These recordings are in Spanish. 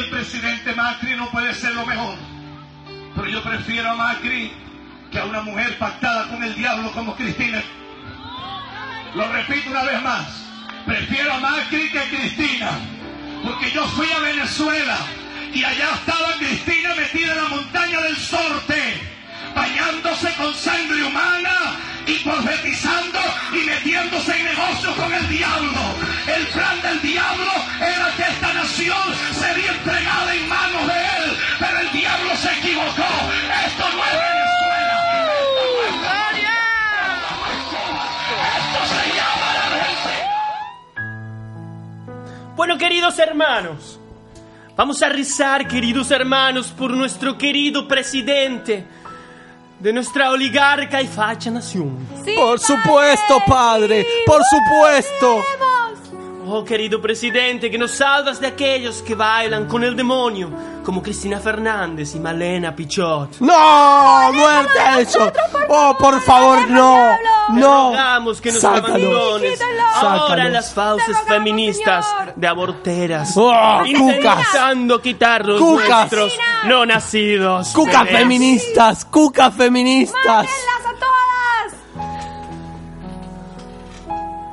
el presidente Macri no puede ser lo mejor. Pero yo prefiero a Macri que a una mujer pactada con el diablo como Cristina. Lo repito una vez más. Prefiero a Macri que a Cristina. Porque yo fui a Venezuela y allá estaba Cristina metida en la montaña del Sorte, bañándose con sangre humana y profetizando y metiéndose en negocios con el diablo. El plan del diablo era que esta nación sería entregada en manos de él, pero el diablo se equivocó. Esto no es Venezuela. Esto. Esto se llama la Argentina. Bueno, queridos hermanos, vamos a rezar, queridos hermanos, por nuestro querido presidente de nuestra oligarca y facha nación. Sí, Por supuesto, padre, por supuesto. Oh, querido presidente, que nos salvas de aquellos que bailan con el demonio, como Cristina Fernández y Malena Pichot. No, muerte a eso. Oh, por favor, no, no. rogamos que nos abandones ahora las fauces feministas de aborteras. Oh, cucas. intentando quitar los Cucas. nuestros no nacidos. Cucas bebés. feministas, cucas feministas.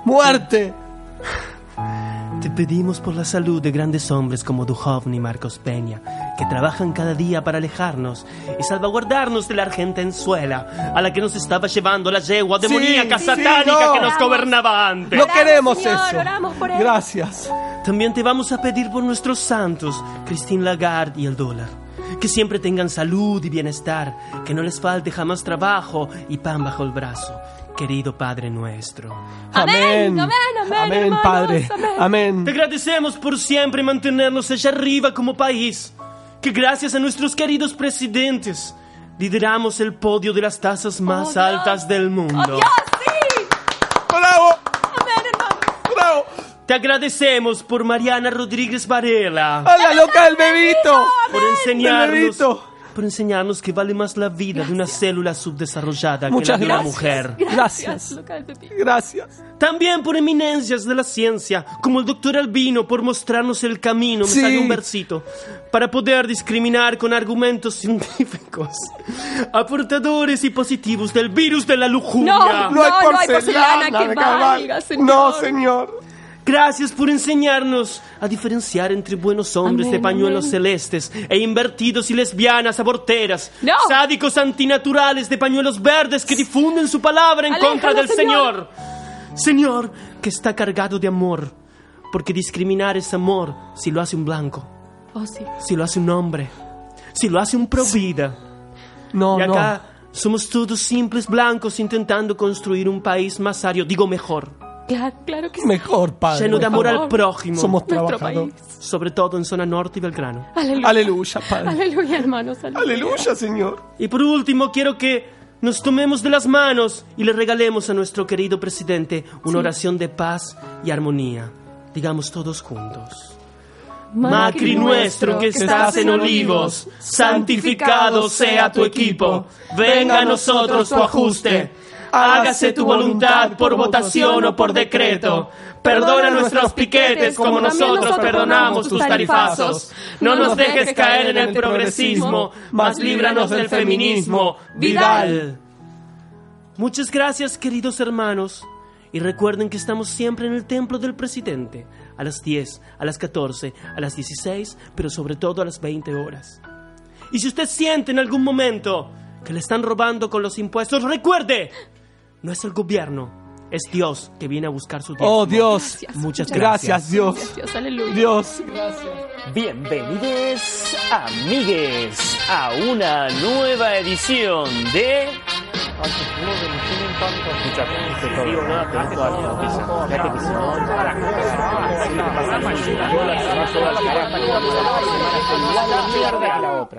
Muerte. Te pedimos por la salud de grandes hombres como Duhovny y Marcos Peña, que trabajan cada día para alejarnos y salvaguardarnos de la Argentenzuela, a la que nos estaba llevando la yegua Sí, demoníaca sí, satánica no. que nos gobernaba antes. No queremos señor, eso. oramos por él. Gracias. También te vamos a pedir por nuestros santos, Christine Lagarde y el dólar. Que siempre tengan salud y bienestar, que no les falte jamás trabajo y pan bajo el brazo. Querido Padre nuestro. Amén, amén, amén, hermanos, Padre. amén. Amén. Te agradecemos por siempre mantenernos allá arriba como país. Que gracias a nuestros queridos presidentes lideramos el podio de las tasas más Oh, altas del mundo. ¡Oh, Dios, sí! Bravo, Amén, hermano. bravo. Te agradecemos por Mariana Rodríguez Varela. A la loca del bebito. por enseñarnos, bebito. Por enseñarnos que vale más la vida de una célula subdesarrollada Muchas que la de una gracias. mujer. Gracias. Gracias. También por eminencias de la ciencia, como el doctor Albino, por mostrarnos el camino, me Sí. sale un versito, para poder discriminar con argumentos científicos a portadores y positivos del virus de la lujuria. No, No hay no hay porcelana, porcelana que de carnaval. valga, señor. No, señor. Gracias por enseñarnos a diferenciar entre buenos hombres de Amén, pañuelos amén. celestes e invertidos y lesbianas aborteras, No. sádicos antinaturales de pañuelos verdes que difunden su palabra en Aléjalo, contra del señor. Señor. Señor, que está cargado de amor, porque discriminar es amor si lo hace un blanco, Oh, sí. si lo hace un hombre, si lo hace un provida. No, y no. acá somos todos simples blancos intentando construir un país más ario, digo mejor, Claro, claro que sí. Mejor, padre. lleno de amor favor. al prójimo. Somos trabajadores. sobre todo en zona norte y Belgrano. Aleluya. Aleluya, padre. Aleluya, hermanos. Aleluya. Aleluya, señor. Y por último, quiero que nos tomemos de las manos y le regalemos a nuestro querido presidente una oración de paz y armonía. Digamos todos juntos. Macri nuestro que estás en olivos, santificado sea tu equipo. Venga a nosotros tu ajuste. Hágase tu voluntad por votación o por decreto. Perdona nuestros piquetes como nosotros perdonamos tus tarifazos. No nos dejes caer en el progresismo, mas líbranos del feminismo. Vidal. Muchas gracias, queridos hermanos. Y recuerden que estamos siempre en el templo del presidente, a las 10, a las 14, a las 16, pero sobre todo a las 20 horas. Y si usted siente en algún momento que le están robando con los impuestos, recuerde, no es el gobierno, es Dios que viene a buscar su diezmo. Oh, Dios. Gracias. Muchas Gracias, Dios. Dios, aleluya. Dios. Bienvenidos, amigues, a una nueva edición de...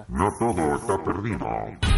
No todo está perdido.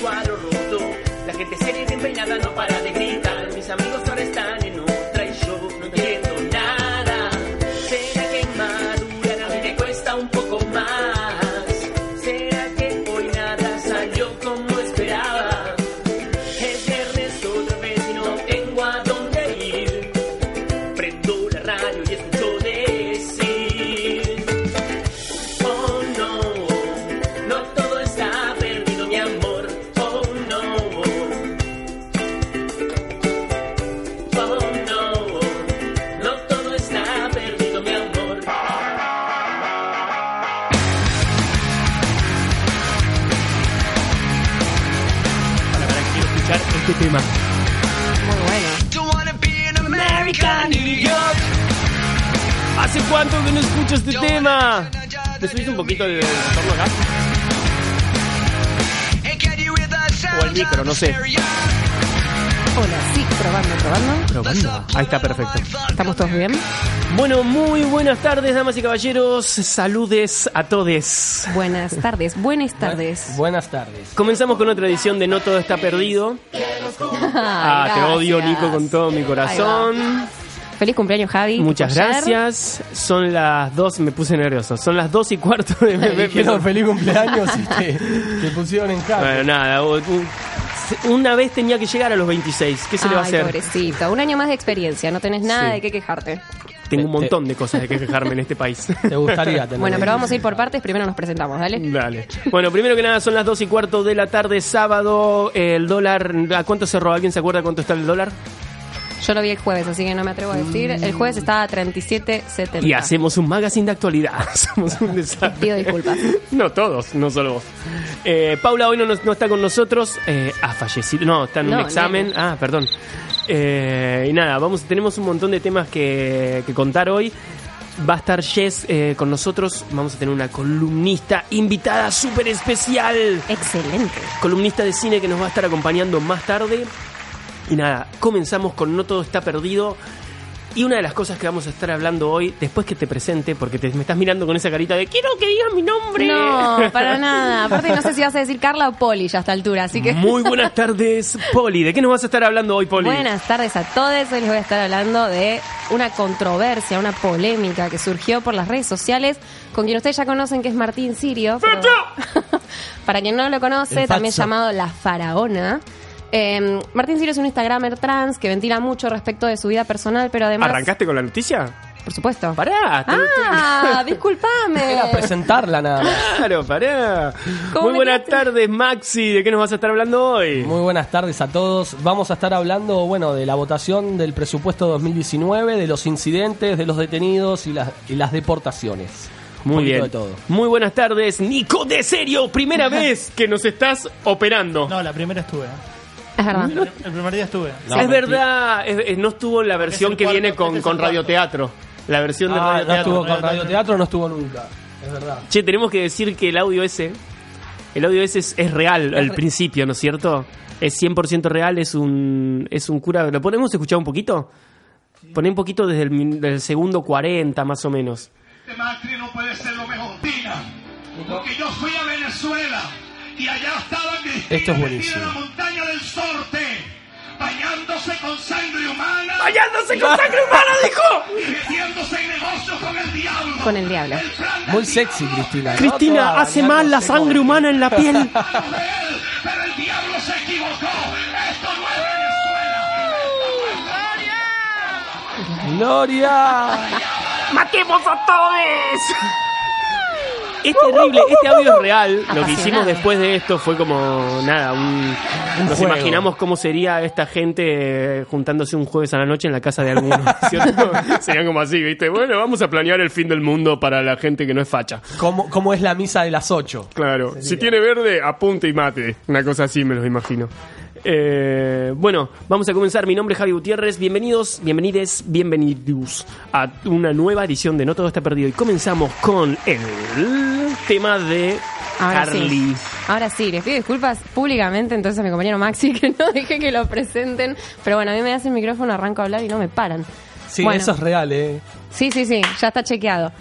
Cuadro roto. La gente seria y bien peinada no para de gritar. Poquito el retorno acá? O el micro, no sé. Hola, sí, probando, probando. Probando. Ahí está, perfecto. ¿Estamos todos bien? Bueno, muy buenas tardes, damas y caballeros. Saludes a todos. Buenas tardes, buenas tardes. Buenas tardes. Comenzamos con otra edición de No Todo Está Perdido. Ah, te odio, Nico, con todo mi corazón. Feliz cumpleaños, Javi. Muchas gracias. Son las dos, me puse nervioso. Son las dos y cuarto de Me me- dijeron feliz cumpleaños y te, te pusieron en cara. Bueno, nada. Una vez tenía que llegar a los 26. ¿Qué se le va a Ay, hacer? pobrecito. Un año más de experiencia. No tenés nada Sí. de qué quejarte. Tengo un montón de cosas de que quejarme en este país. Te gustaría tener. Bueno, pero vamos a ir por partes. Primero nos presentamos, ¿dale? Dale. Bueno, primero que nada son las dos y cuarto de la tarde, sábado. El dólar, ¿a cuánto cerró? ¿Alguien se acuerda cuánto está el dólar? Yo lo vi el jueves, así que no me atrevo a decir. El jueves estaba a 37.70. Y hacemos un magazine de actualidad. Somos un desastre. Pido disculpas. No todos, no solo vos. Eh, Paula hoy no, no está con nosotros. Eh, ha fallecido. No, está en un examen. Ah, perdón. Eh, y nada, vamos, tenemos un montón de temas que, que contar hoy. Va a estar Jess eh, con nosotros. Vamos a tener una columnista invitada súper especial. Excelente. Columnista de cine que nos va a estar acompañando más tarde. Y nada, comenzamos con No Todo Está Perdido. Y una de las cosas que vamos a estar hablando hoy, después que te presente, porque te, me estás mirando con esa carita de quiero que digas mi nombre. No, para nada. Aparte, no sé si vas a decir Carla o Poli ya a esta altura, así que. Muy buenas tardes, Poli. ¿De qué nos vas a estar hablando hoy, Poli? Buenas tardes a todos. Hoy les voy a estar hablando de una controversia, una polémica que surgió por las redes sociales con quien ustedes ya conocen que es Martín Sirio. pero- Para quien no lo conoce, también llamado La Faraona. Eh, Martín Sirio es un Instagramer trans que ventila mucho respecto de su vida personal, pero además. ¿Arrancaste con la noticia? Por supuesto. Pará. te- Ah, discúlpame. Era presentarla nada más. Claro, pará. ¿Cómo Muy buenas quedaste? tardes, Maxi. ¿De qué nos vas a estar hablando hoy? Muy buenas tardes a todos. Vamos a estar hablando, bueno, de la votación del presupuesto 2019, de los incidentes, de los detenidos y las, y las deportaciones. Muy bien. de todo. Muy buenas tardes, Nico de Serio. Primera vez que nos estás operando. No, la primera estuve. ¿eh? Es verdad. El, primer día estuve. No, es mentira. verdad, es- es- no estuvo en la versión el que cuarto, viene con, este es con cuarto. radioteatro. La versión de Ah, Radio no Teatro. estuvo con Radio Teatro, no estuvo nunca. Es verdad. Che, tenemos que decir que el audio ese, el audio ese es, es real al re- principio, ¿no es cierto? Es 100% real, es un, es un cura. ¿Lo podemos escuchar un poquito? Poné un poquito desde el, min- del segundo 40, más o menos. Este Macri no puede ser lo mejor. Tina, porque yo fui a Venezuela y allá estaba Cristina Esto es buenísimo. en la montaña del Sorte, bañándose con sangre humana, ¡Bañándose con sangre humana, dijo! y metiéndose en negocios con el diablo. Con el diablo. El plan del Muy sexy, diablo Cristina. ¿no? Cristina Toda hace mal la sangre con- humana en la piel. de él, pero el diablo se equivocó. Esto no es Venezuela. ¡Gloria! ¡Matemos a todos! Es terrible, este audio es real. Lo que hicimos después de esto fue como nada, un, nos juego. imaginamos cómo sería esta gente eh, juntándose un jueves a la noche en la casa de alguno, ¿cierto? Serían como así, ¿viste? Bueno, vamos a planear el fin del mundo para la gente que no es facha. ¿Cómo, ¿Cómo es la misa de las 8? Claro, si tiene verde, apunte y mate. Una cosa así me lo imagino. Eh, bueno, vamos a comenzar. Mi nombre es Javi Gutiérrez. Bienvenidos, bienvenides, bienvenidos a una nueva edición de No Todo Está Perdido. Y comenzamos con el tema de Ahora Carly. sí. Ahora sí, les pido disculpas públicamente entonces a mi compañero Maxi que no dejé que lo presenten. Pero bueno, a mí me das el micrófono, arranco a hablar y no me paran. Sí, Bueno. eso es real, ¿eh? Sí, sí, sí, ya está chequeado.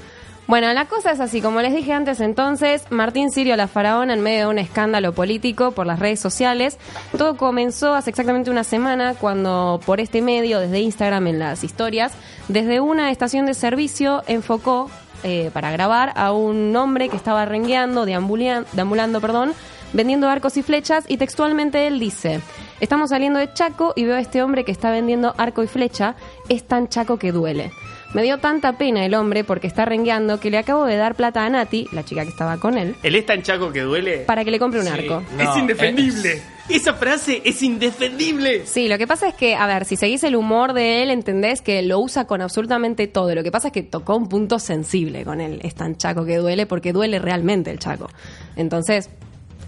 Bueno, la cosa es así, como les dije antes entonces, Martín Sirio la faraona en medio de un escándalo político por las redes sociales. Todo comenzó hace exactamente una semana cuando por este medio, desde Instagram en las historias, desde una estación de servicio enfocó eh, para grabar a un hombre que estaba rengueando, deambulando, perdón, vendiendo arcos y flechas y textualmente él dice, estamos saliendo de Chaco y veo a este hombre que está vendiendo arco y flecha, es tan chaco que duele. Me dio tanta pena el hombre porque está rengueando que le acabo de dar plata a Nati, la chica que estaba con él, ¿El es tan chaco que duele? para que le compre un arco. No, es indefendible. Esa frase es indefendible. Sí, lo que pasa es que, a ver, si seguís el humor de él, entendés que lo usa con absolutamente todo. Lo que pasa es que tocó un punto sensible con él. Es tan chaco que duele porque duele realmente el chaco. Entonces,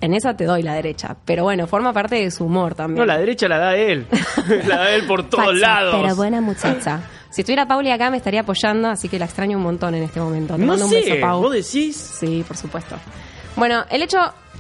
en esa te doy la derecha. Pero bueno, forma parte de su humor también. No, la derecha la da él. la da él por todos Facha, lados. Pero buena muchacha. Si estuviera Pauli acá me estaría apoyando, así que la extraño un montón en este momento. Te no mando un sé, beso, Pau. ¿vos decís? Sí, por supuesto. Bueno, el hecho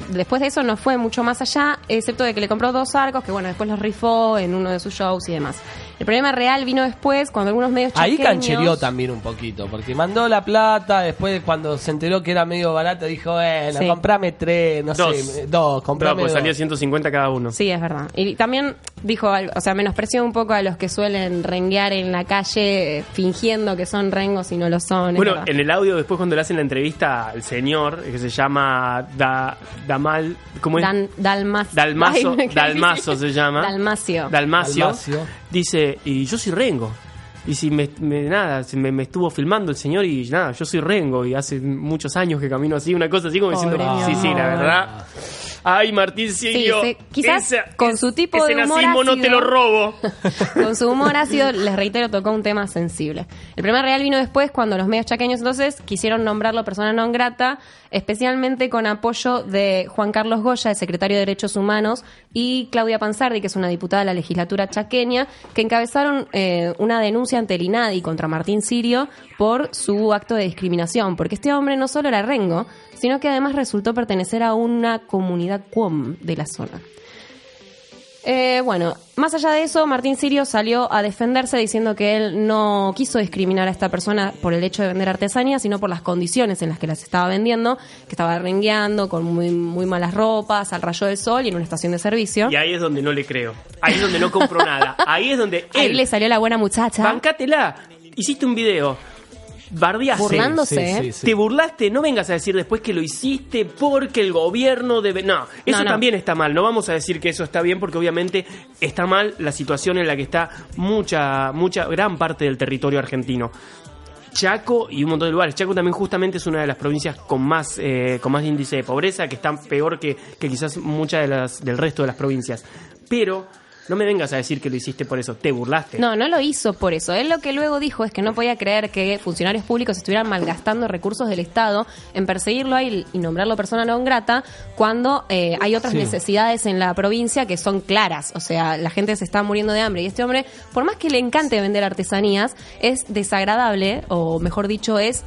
después de eso no fue mucho más allá, excepto de que le compró dos arcos que bueno, después los rifó en uno de sus shows y demás. El problema real vino después cuando algunos medios Ahí canchereó también un poquito, porque mandó la plata, después cuando se enteró que era medio barato, dijo, bueno, Sí. comprame tres, no Dos. sé, dos, No, comprame pues dos. salía 150 cada uno. Sí, es verdad. Y también dijo algo, o sea, menospreció un poco a los que suelen renguear en la calle fingiendo que son rengos y no lo son. Bueno, en el audio después cuando le hacen la entrevista al señor, que se llama da, Damal, ¿cómo es? Dan- Dalmas- Dalmazo, Ay, Dalmazo se llama. Dalmacio. Dalmacio. Dalmacio. Dice, y yo soy Rengo. Y si me, me- nada, me, me estuvo filmando el señor y nada, yo soy Rengo y hace muchos años que camino así, una cosa así como Pobre diciendo, sí, sí, la verdad. Ay, Martín sí, quizás esa- con su tipo ese de humor nazismo no ácido- te lo robo. Con su humor ácido, les reitero, tocó un tema sensible. El problema real vino después cuando los medios chaqueños entonces quisieron nombrarlo persona non grata, especialmente con apoyo de Juan Carlos Goya, el secretario de Derechos Humanos, y Claudia Panzardi, que es una diputada de la legislatura chaqueña, que encabezaron eh, una denuncia ante el INADI contra Martín Sirio por su acto de discriminación, porque este hombre no solo era rengo, sino que además resultó pertenecer a una comunidad cuom de la zona. Eh, bueno, más allá de eso, Martín Sirio salió a defenderse diciendo que él no quiso discriminar a esta persona por el hecho de vender artesanía, sino por las condiciones en las que las estaba vendiendo, que estaba rengueando con muy, muy malas ropas, al rayo del sol y en una estación de servicio. Y ahí es donde no le creo. Ahí es donde no compro nada. Ahí es donde Ahí él, le salió la buena muchacha. bancátela, hiciste un video, bardeaste. Burlándose, Sí, ¿eh? sí, sí. Te burlaste, no vengas a decir después que lo hiciste porque el gobierno debe... No, eso No, no. también está mal. No vamos a decir que eso está bien porque obviamente está mal la situación en la que está mucha, mucha, gran parte del territorio argentino. Chaco y un montón de lugares. Chaco también justamente es una de las provincias con más, eh, con más índice de pobreza, que está peor que, que quizás muchas de las, del resto de las provincias. Pero No me vengas a decir que lo hiciste por eso, te burlaste. No, no lo hizo por eso. Él lo que luego dijo es que no podía creer que funcionarios públicos estuvieran malgastando recursos del Estado en perseguirlo a él y nombrarlo persona no grata cuando eh, hay otras Sí. necesidades en la provincia que son claras. O sea, la gente se está muriendo de hambre y este hombre, por más que le encante vender artesanías, es desagradable, o mejor dicho, es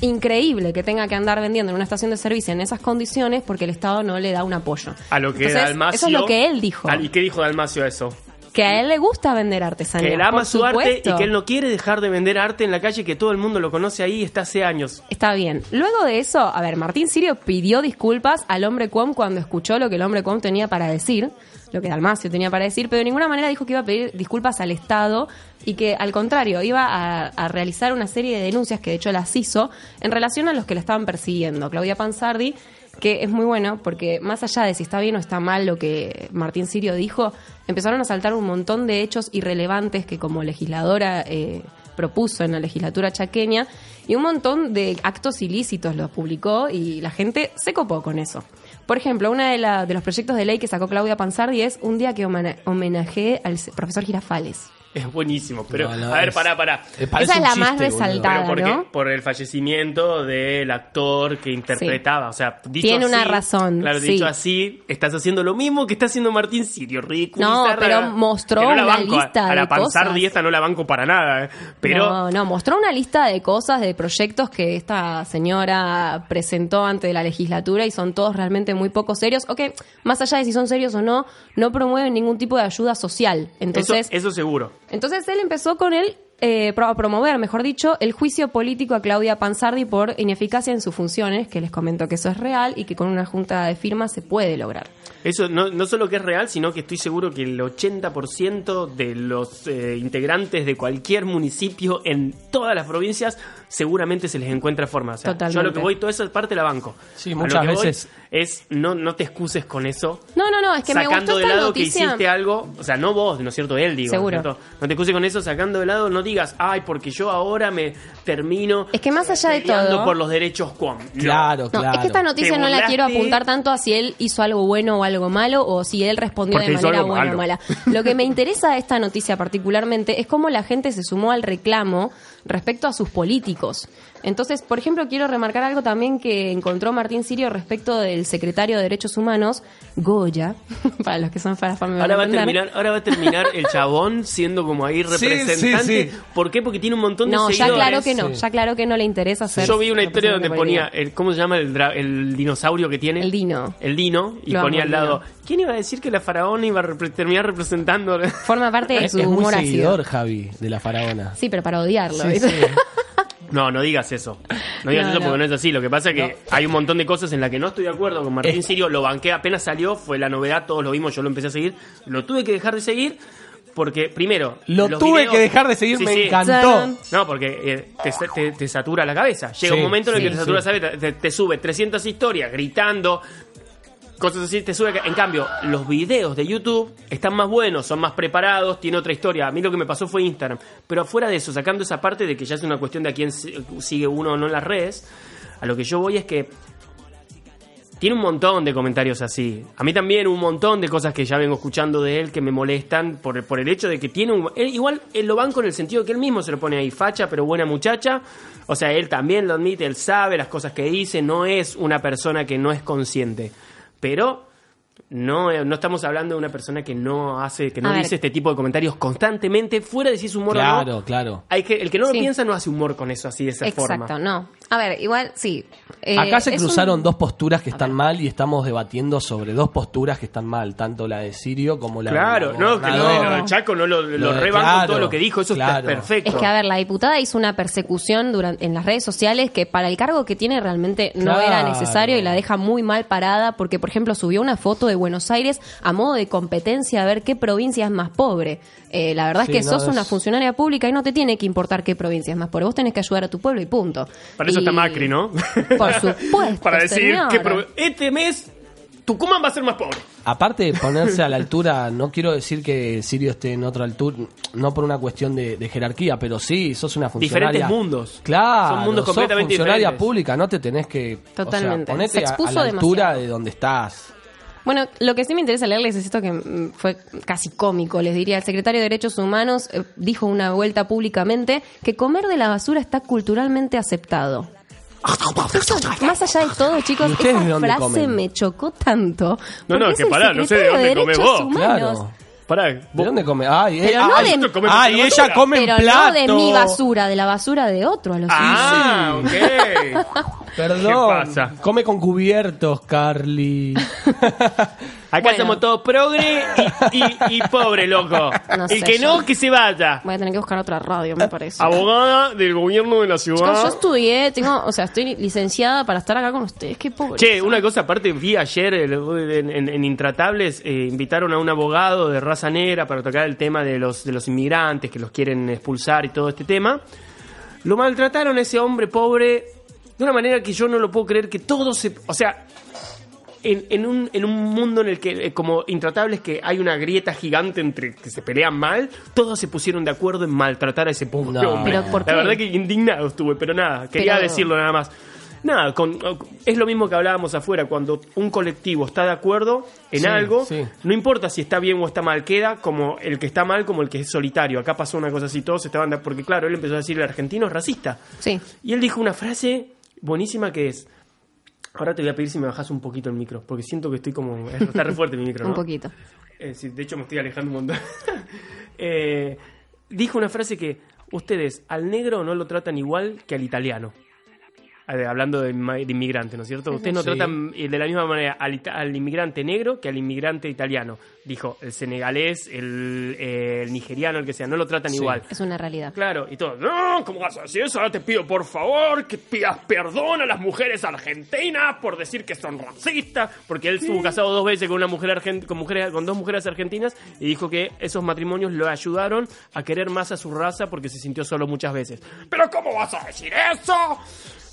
increíble que tenga que andar vendiendo en una estación de servicio en esas condiciones porque el Estado no le da un apoyo. A lo que Entonces, Dalmacio. Eso es lo que él dijo. ¿Y qué dijo Dalmacio a eso? Que a él le gusta vender artesanía. Que él ama su arte y que él no quiere dejar de vender arte en la calle, que todo el mundo lo conoce ahí y está hace años. Está bien. Luego de eso, a ver, Martín Sirio pidió disculpas al hombre Cuom cuando escuchó lo que el hombre Cuom tenía para decir, lo que Dalmacio tenía para decir, pero de ninguna manera dijo que iba a pedir disculpas al Estado y que al contrario iba a, realizar una serie de denuncias que de hecho las hizo en relación a los que la estaban persiguiendo. Claudia Panzardi, que es muy bueno porque más allá de si está bien o está mal lo que Martín Sirio dijo, empezaron a saltar un montón de hechos irrelevantes que como legisladora eh, propuso en la legislatura chaqueña y un montón de actos ilícitos los publicó y la gente se copó con eso. Por ejemplo, uno de, de los proyectos de ley que sacó Claudia Panzardi es un día que homenajeé al profesor Girafales. Es buenísimo, pero No, no, a ver, es- pará, pará. eh, Esa es la más chiste, resaltada. Pero porque, ¿no? por el fallecimiento del actor que interpretaba. O sea, dicho Tiene una razón, Claro, sí. dicho así, estás haciendo lo mismo que está haciendo Martín Sirio. Ridículo. No, pero mostró la una banco, a- lista A, la de Panzardi cosas. esta no la banco para nada. eh. Pero No, no, mostró una lista de cosas, de proyectos que esta señora presentó ante la legislatura y son todos realmente muy poco serios, o que, más allá de si son serios o no, no promueven ningún tipo de ayuda social. Entonces, eso, eso seguro. Entonces él empezó con él eh, a promover, mejor dicho, el juicio político a Claudia Panzardi por ineficacia en sus funciones, que les comento que eso es real y que con una junta de firmas se puede lograr. Eso no, no solo que es real, sino que estoy seguro que el 80% de los eh, integrantes de cualquier municipio en todas las provincias seguramente se les encuentra forma. O sea, yo a lo que voy, toda esa parte la banco. Sí, A muchas lo que voy veces- Es no, no te excuses con eso. No, no, no, es que me sacando gustó de esta lado noticia. que hiciste algo, o sea, no vos, ¿no es cierto? Él, digo. Seguro. ¿no? No te excuses con eso, sacando de lado, no digas, ay, porque yo ahora me termino. Es que más allá de todo- por los derechos cuam. No. Claro, No, claro. es que esta noticia no la quiero apuntar tanto a si él hizo algo bueno o algo malo o si él respondió Porque de manera buena malo. o mala. Lo que me interesa de esta noticia particularmente es cómo la gente se sumó al reclamo respecto a sus políticos. Entonces, por ejemplo, quiero remarcar algo también que encontró Martín Sirio respecto del secretario de Derechos Humanos, Goya, para los que son van Ahora va, a terminar, ahora va a terminar el chabón siendo como ahí representante. sí, sí. ¿Por qué? Porque tiene un montón de No, ya seguidores. claro que no, Sí. ya claro que no le interesa ser Yo vi una historia donde ponía, el, ¿cómo se llama el, dra- el dinosaurio que tiene? El dino. El dino. Y Lo ponía al lado, dino. ¿quién iba a decir que la faraona iba a repre- terminar representando? Forma parte de su es muy humor ácido. seguidor, Javi, de la faraona. Sí, pero para odiarlo. No, no digas eso. No digas No, eso no. porque no es así. Lo que pasa es que hay un montón de cosas en las que no estoy de acuerdo con Martín Es- Sirio. Lo banqué apenas salió, fue la novedad, todos lo vimos, yo lo empecé a seguir. Lo tuve que dejar de seguir porque, primero... Lo tuve videos- que dejar de seguir, Sí, me sí. encantó. No, porque eh, te, te- te satura la cabeza. Llega Sí, un momento en el que te satura la cabeza, te, te sube 300 historias gritando, cosas así, te sube. En cambio, los videos de YouTube están más buenos, son más preparados, tiene otra historia. A mí lo que me pasó fue Instagram. Pero afuera de eso, sacando esa parte de que ya es una cuestión de a quién si- sigue uno o no en las redes, a lo que yo voy es que tiene un montón de comentarios así. A mí también un montón de cosas que ya vengo escuchando de él que me molestan por, por el hecho de que tiene un... igual él lo banco en el sentido que él mismo se lo pone ahí, facha, pero buena muchacha. O sea, él también lo admite, él sabe las cosas que dice, no es una persona que no es consciente. Pero no, eh, no estamos hablando de una persona que no hace, que no A ver. dice este tipo de comentarios constantemente, fuera de si es humor o no. Claro, claro. Hay que, el que no lo Sí. piensa no hace humor con eso así, de esa Exacto, forma. no. A ver, igual sí. Eh, Acá se cruzaron un- dos posturas que están mal y estamos debatiendo sobre dos posturas que están mal, tanto la de Sirio como la Claro, de la no, que lo de Chaco no lo, lo Lo de- rebanco claro, todo lo que dijo, eso claro. está perfecto. Es que, a ver, la diputada hizo una persecución durante, en las redes sociales que para el cargo que tiene realmente no Claro. era necesario y la deja muy mal parada porque, por ejemplo, subió una foto de Buenos Aires a modo de competencia a ver qué provincia es más pobre. Eh, la verdad Sí, es que no, sos es- una funcionaria pública y no te tiene que importar qué provincia es más pobre. Vos tenés que ayudar a tu pueblo y punto. Para eso Y- está Macri, ¿no? Por supuesto. Para decir señora. que pro- este mes Tucumán va a ser más pobre. Aparte de ponerse a la altura, no quiero decir que Sirio esté en otra altura, no por una cuestión de, de jerarquía, pero sí, sos una funcionaria. Diferentes mundos. Claro, Son mundos sos completamente funcionaria diferentes. pública, no te tenés que. Totalmente. O sea, ponete Se a- a, expuso la altura demasiado. de donde estás. Bueno, lo que sí me interesa leerles es esto que mm, fue casi cómico, les diría. El secretario de Derechos Humanos eh, dijo una vuelta públicamente que comer de la basura está culturalmente aceptado. Más allá de todo, chicos, ¿Y ustedes de esa frase comen? me chocó tanto. No, no, porque que es el pará, no sé de dónde comés Derechos vos. Humanos. Claro. Pará, ¿De vos- dónde come? Ay, Pero eh, no ay, de- comemos ay, de ella basura. come en Pero plato. no de mi basura, de la basura de otro. A los Ah, ok. Perdón. ¿Qué pasa? Come con cubiertos, Carly. Acá Bueno. somos todos progre y, y, y pobre, loco. No y sé que yo. no, que se vaya. Voy a tener que buscar otra radio, me parece. Abogada del gobierno de la Chicos, yo ciudad. estudié, tengo, o sea, estoy licenciada para estar acá con ustedes. Qué pobre. Che, una cosa aparte, vi ayer en, en- en Intratables, eh, invitaron a un abogado de raza negra para tocar el tema de los, de los inmigrantes que los quieren expulsar y todo este tema. Lo maltrataron a ese hombre pobre de una manera que yo no lo puedo creer que todo se... O sea, en, en un, en un mundo en el que, eh, como Intratables, que hay una grieta gigante entre que se pelean mal, todos se pusieron de acuerdo en maltratar a ese pobre No. hombre. ¿Pero por La qué? verdad que indignado estuve, pero nada, quería Pero- decirlo nada más. Nada, con- es lo mismo que hablábamos afuera, cuando un colectivo está de acuerdo en Sí, algo, sí. no importa si está bien o está mal, queda como el que está mal como el que es solitario. Acá pasó una cosa así, todos estaban, de- porque claro, él empezó a decir el argentino es racista. Sí. Y él dijo una frase buenísima que es, ahora te voy a pedir si me bajas un poquito el micro, porque siento que estoy como, está re fuerte mi micro, ¿no? Un poquito. Eh, sí, de hecho, me estoy alejando un montón. Eh, dijo una frase que ustedes al negro no lo tratan igual que al italiano. Eh, Hablando de, de inmigrante, ¿no es cierto? Ustedes no Sí. tratan eh, de la misma manera al, al inmigrante negro que al inmigrante italiano. Dijo el senegalés, el, eh, el nigeriano, el que sea, no lo tratan Sí. igual. Es una realidad. Claro, y todo, no, ¿cómo vas a decir eso? Ahora te pido por favor que pidas perdón a las mujeres argentinas por decir que son racistas, porque él estuvo casado dos veces con una mujer argent con mujeres con dos mujeres argentinas y dijo que esos matrimonios lo ayudaron a querer más a su raza porque se sintió solo muchas veces. Pero ¿cómo vas a decir eso?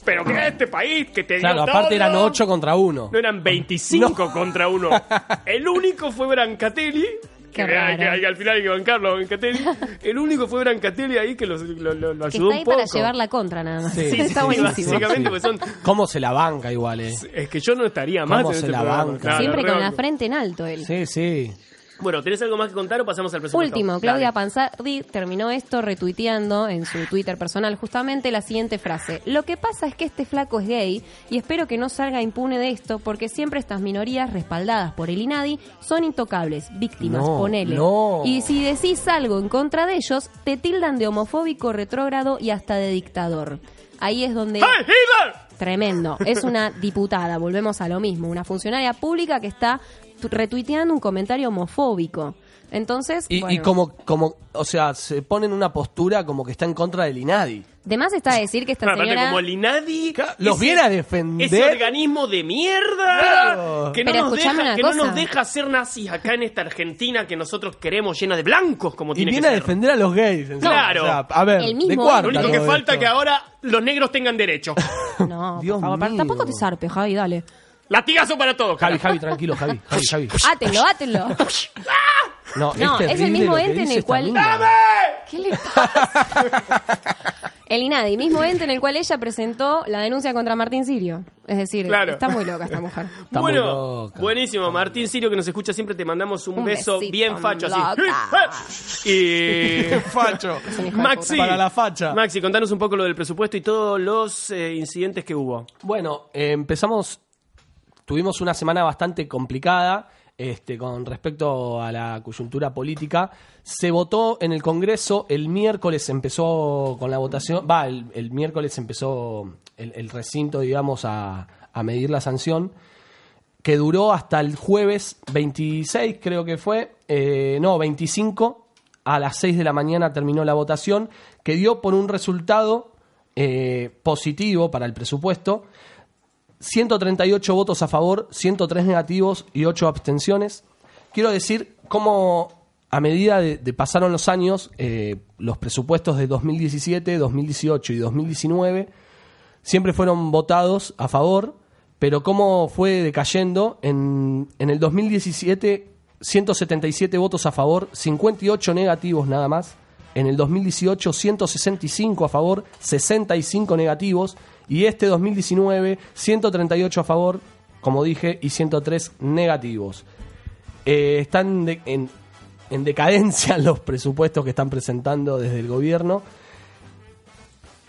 Pero que este país que te dio Claro, aparte todo- eran 8 contra 1. no eran 25 contra uno. El único fue Brancatelli. Qué Que, hay- que- raro. que al final hay que bancarlo a Brancatelli. El único fue Brancatelli ahí que los- lo, lo- lo Que ayudó está ahí un poco. para llevar la contra nada más. Sí, sí, está sí, buenísimo. Básicamente, pues son. ¿Cómo se la banca igual, eh? Es que yo no estaría más ¿Cómo en se este la programa, banca? claro, Siempre re con la banco. frente en alto él. Sí, sí. Bueno, ¿tenés algo más que contar o pasamos al presupuesto? Último, Claudia Dale. Panzardi terminó esto retuiteando en su Twitter personal justamente la siguiente frase. Lo que pasa es que este flaco es gay y espero que no salga impune de esto porque siempre estas minorías respaldadas por el INADI son intocables, víctimas, No, ponele. no. Y si decís algo en contra de ellos, te tildan de homofóbico, retrógrado y hasta de dictador. Ahí es donde... ¡Hey, Hitler! Tremendo. Es una diputada, volvemos a lo mismo, una funcionaria pública que está tu- retuiteando un comentario homofóbico. Entonces, Y, y como, como, o sea, se pone en una postura como que está en contra del INADI. de más está decir que esta Aparte, señora... como el INADI. Los ese- viene a defender. Ese organismo de mierda Pero- que, no nos, deja, que no nos deja ser nazis acá en esta Argentina que nosotros queremos llena de blancos como Y tiene viene a que ser. defender a los gays. Claro. O sea, a ver, El mismo de cuarta Lo único que falta es esto. que ahora los negros tengan derecho. No, Dios por favor, para- mío. tampoco te zarpe, Javi, dale. Latigazo para todos. Javi. Javi, tranquilo, Javi. Javi, Javi. Átelo, átelo. No, No, es el terrible mismo ente en el cual- mina. ¿Qué le pasa? El INADI, mismo ente en el cual ella presentó la denuncia contra Martín Sirio. Es decir, Claro. está muy loca esta mujer. Está muy bueno, loca. buenísimo. Martín Sirio, que nos escucha siempre, te mandamos un, Un beso besito, bien facho loca. así. Y. Facho. Maxi. Para la facha. Maxi, contanos un poco lo del presupuesto y todos los eh, incidentes que hubo. Bueno, eh, empezamos, tuvimos una semana bastante complicada este, con respecto a la coyuntura política. Se votó en el Congreso, el miércoles empezó con la votación, va, el, miércoles empezó el, el recinto, digamos, a, a medir la sanción, que duró hasta el jueves 26, creo que fue, eh, no, 25, a las 6 de la mañana terminó la votación, que dio por un resultado eh, positivo para el presupuesto. 138 votos a favor, 103 negativos y 8 abstenciones. Quiero decir cómo a medida de, de pasaron los años, eh, los presupuestos de 2017, 2018 y 2019 siempre fueron votados a favor, pero cómo fue decayendo. En, en el 2017, 177 votos a favor, 58 negativos nada más. En el 2018, 165 a favor, 65 negativos. Y este 2019, 138 a favor, como dije, y 103 negativos. Eh, están de- en, en decadencia los presupuestos que están presentando desde el gobierno.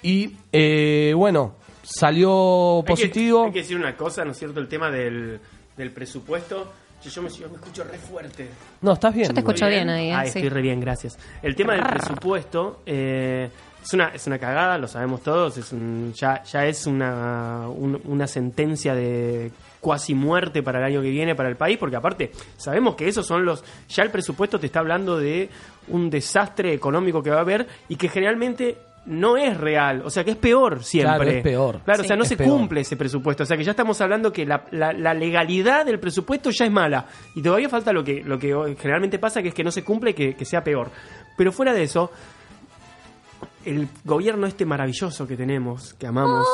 Y eh, bueno, salió Hay que- positivo. Hay que, decir una cosa, ¿no es cierto? El tema del, del presupuesto. Yo, yo me, yo me escucho re fuerte. No, estás bien. Yo te escucho bien ahí, ¿eh? Ah, Sí. estoy re bien, gracias. El tema del presupuesto eh, es, una, es una cagada, lo sabemos todos. Es un- ya, ya es una, un- una sentencia de cuasi muerte para el año que viene para el país, porque aparte sabemos que esos son los... Ya el presupuesto te está hablando de un desastre económico que va a haber y que generalmente no es real, o sea que es peor siempre. Claro, es peor. Claro, Sí. o sea, no se peor. cumple ese presupuesto. O sea que ya estamos hablando que la, la- la legalidad del presupuesto ya es mala. Y todavía falta lo que, lo que generalmente pasa, que es que no se cumple y que, que sea peor. Pero fuera de eso, el gobierno este maravilloso que tenemos, que amamos.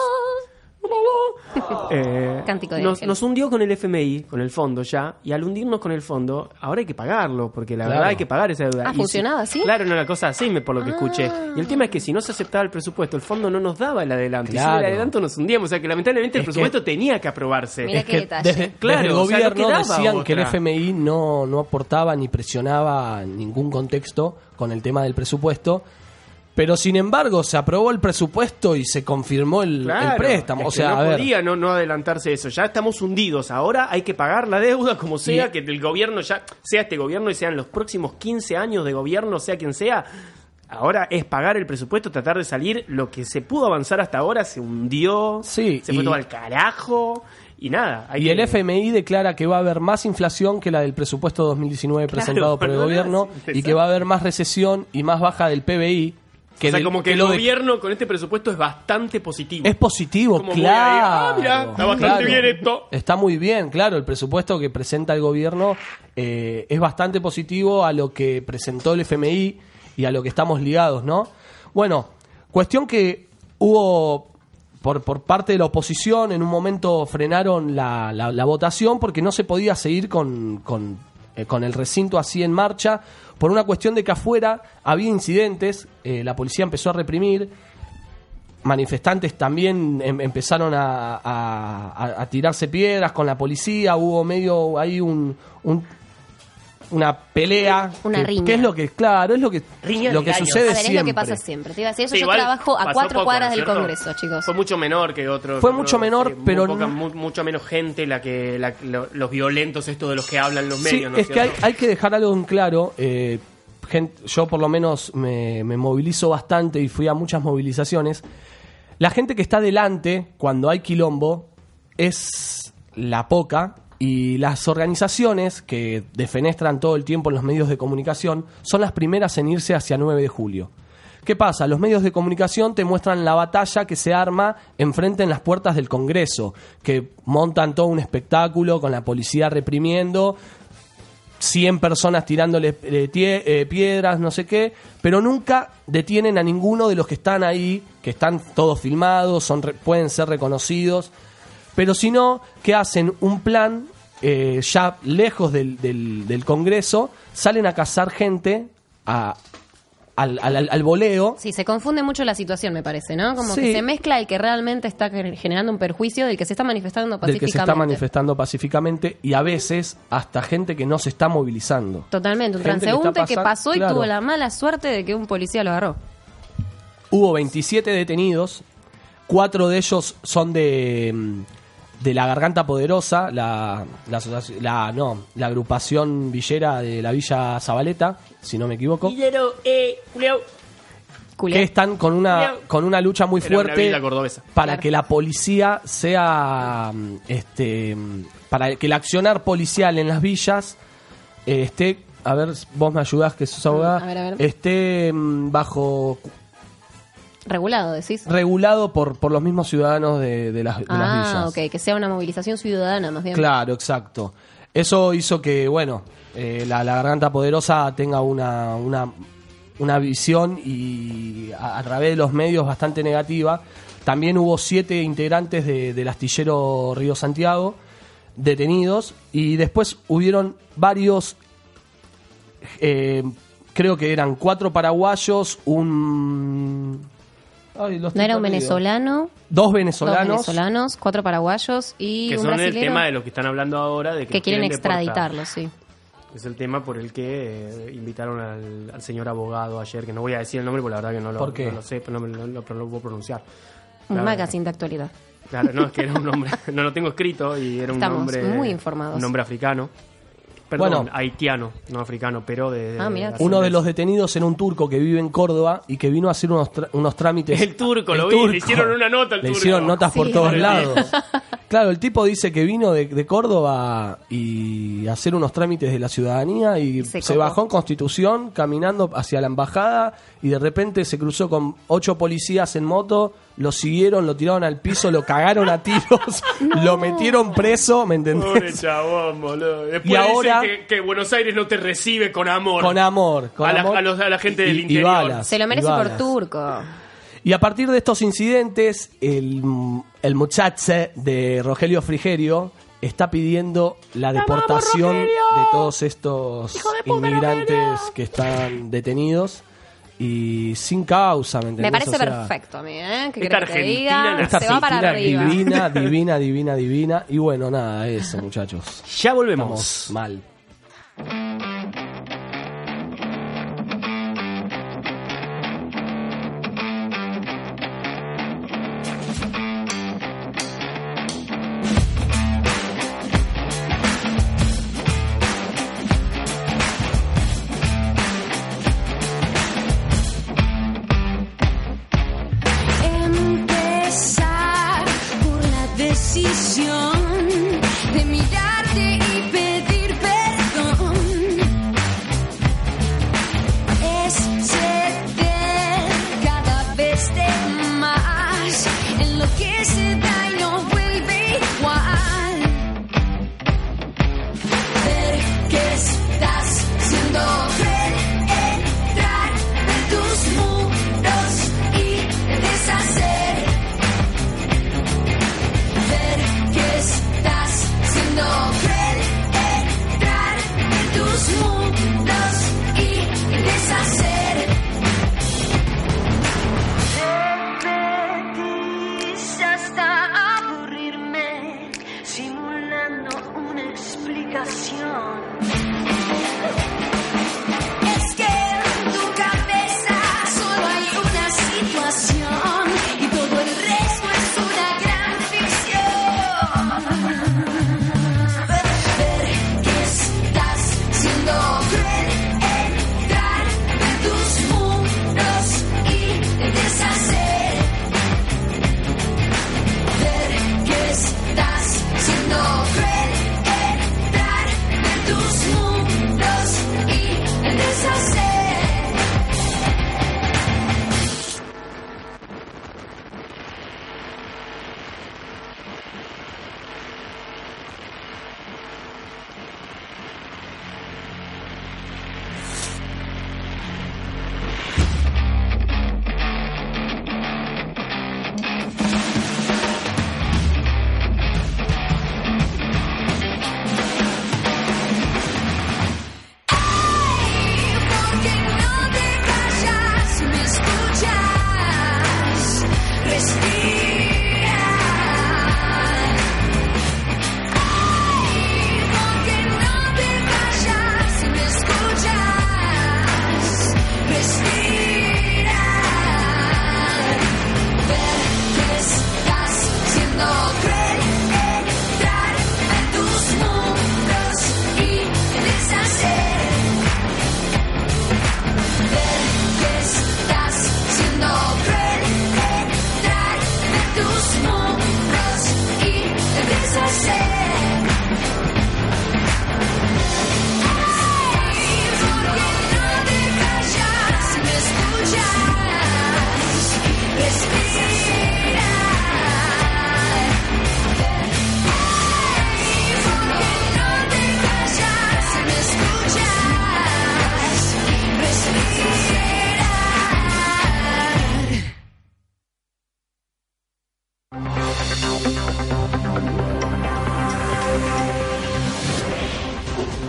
eh, Cántico de nos, hundió con el FMI, con el fondo ya, y al hundirnos con el fondo, ahora hay que pagarlo, porque la Claro. verdad hay que pagar esa deuda. Ah, Y ¿funcionaba así? Claro, no era cosa así, por lo que escuché. Y el tema es que si no se aceptaba el presupuesto, el fondo no nos daba el adelanto. Y sin Claro. el adelanto nos hundíamos. O sea que lamentablemente el Es que- presupuesto tenía que aprobarse. Mira Es qué que detalle. desde, Claro, desde el o sea, no gobierno decían que el. FMI no, no aportaba ni presionaba en ningún contexto con el tema del presupuesto. Pero sin embargo, se aprobó el presupuesto y se confirmó el, préstamo. O sea, no a ver, podía no, no adelantarse eso. Ya estamos hundidos. Ahora hay que pagar la deuda como sea, Y- que el gobierno ya, sea este gobierno y sean los próximos 15 años de gobierno, sea quien sea. Ahora es pagar el presupuesto, tratar de salir. Lo que se pudo avanzar hasta ahora se hundió. Sí, se fue y- todo al carajo. Y nada. hay y que- el FMI declara que va a haber más inflación que la del presupuesto 2019 Claro, presentado por el no, no, gobierno y que va a haber más recesión y más baja del PBI. Que o sea, del- como que, el lo de- gobierno con este presupuesto es bastante positivo. Es positivo, Como muy claro. ahí, ah, mirá, está bastante bien esto. Está muy bien, claro. El presupuesto que presenta el gobierno eh, es bastante positivo a lo que presentó el FMI y a lo que estamos ligados, ¿no? Bueno, cuestión que hubo por, por parte de la oposición, en un momento frenaron la, la- la votación porque no se podía seguir con, con, eh, con el recinto así en marcha, por una cuestión de que afuera había incidentes, eh, la policía empezó a reprimir, manifestantes también em- empezaron a, tirarse piedras con la policía, hubo medio ahí un- una pelea. Una que, riña. que es lo que, claro, es lo que, Riña de lo que sucede A ver, es siempre. lo que pasa siempre. Te iba a decir eso. Sí, yo trabajo a cuatro poco, cuadras ¿no es del? Congreso, chicos. Fue mucho menor que otro. Fue mucho otro, menor, sí, muy pero poca- no- mu- mucho menos gente la que la- lo- los violentos estos de los que hablan los Sí, medios. ¿no es que hay, cierto? hay que dejar algo en claro. eh, yo por lo menos me, me movilizo bastante y fui a muchas movilizaciones. La gente que está delante cuando hay quilombo es la poca y las organizaciones que defenestran todo el tiempo en los medios de comunicación son las primeras en irse hacia 9 de julio. ¿Qué pasa? Los medios de comunicación te muestran la batalla que se arma enfrente en las puertas del Congreso, que montan todo un espectáculo con la policía reprimiendo, 100 personas tirándole eh, tie- eh, piedras, no sé qué, pero nunca detienen a ninguno de los que están ahí, que están todos filmados, son pueden ser reconocidos, pero si no, que hacen un plan eh, ya lejos del, del- del Congreso, salen a cazar gente a- al, al- al- voleo. Sí, se confunde mucho la situación, me parece, ¿no? Como Sí. que se mezcla el que realmente está ge- generando un perjuicio del que se está manifestando del pacíficamente. que se está manifestando pacíficamente y a veces hasta gente que no se está movilizando. Totalmente, un Gente transeúnte que, pasando- pasó y claro. tuvo la mala suerte de que un policía lo agarró. Hubo 27 detenidos, cuatro de ellos son de, mm, de la Garganta Poderosa, la, la, no, la agrupación villera de la Villa Zabaleta, si no me equivoco, Guillero, eh, Julio. Que están con una, con una lucha muy Era fuerte para Claro. que la policía sea, este, para que el accionar policial en las villas eh, esté, a ver, vos me ayudás que sos abogada, a ver, a ver. esté mm, bajo Regulado, decís. regulado por, por los mismos ciudadanos de, de las, de las Ah, villas. ok, que sea una movilización ciudadana más bien. Claro, exacto. Eso hizo que, bueno, eh, la, la garganta poderosa tenga una, una, una visión y a, a través de los medios bastante negativa. También hubo siete integrantes de- del astillero Río Santiago detenidos y después hubieron varios, eh, creo que eran cuatro paraguayos, un... Ay, los No era un venezolano, Dos dos venezolanos. venezolanos, cuatro paraguayos y que un son el brasilero tema de lo que están hablando ahora, de que, que quieren extraditarlo, sí. Es el tema por el que eh, invitaron al, al señor abogado ayer, que no voy a decir el nombre porque la verdad que no lo, ¿Por qué? no lo sé, pero no, no- no lo puedo pronunciar. Un Claro. magazine de actualidad. Claro, no, es que era un nombre, no lo tengo escrito y era un Estamos nombre... muy informados. Un nombre africano. Perdón, Bueno. haitiano, no africano, pero de... Ah, mira. de Uno de los detenidos era un turco que vive en Córdoba y que vino a hacer unos, tra- unos trámites. El turco, lo vi, le hicieron una nota al Le turco. hicieron notas por Sí. todos lados. Claro, el tipo dice que vino de, de Córdoba y hacer unos trámites de la ciudadanía y Se bajó en Constitución caminando hacia la embajada y de repente se cruzó con ocho policías en moto, lo siguieron, lo tiraron al piso, lo cagaron a tiros, lo metieron preso, ¿me Pobre entendés? chabón, boludo. Después Y ahora- dicen que, que Buenos Aires no te recibe con amor. Con amor, con A la- amor a los- a la gente del y interior. balas, Se lo merece por turco. Y a partir de estos incidentes, el, el muchacho de Rogelio Frigerio está pidiendo la deportación de todos estos inmigrantes que están detenidos y sin causa, ¿me entendés? Me parece O sea, perfecto a mí, ¿eh? Que Esta que Argentina, diga, Esta se va para arriba. divina, divina, divina, divina. Y bueno, nada, eso, muchachos. Ya volvemos. Estamos mal. En tus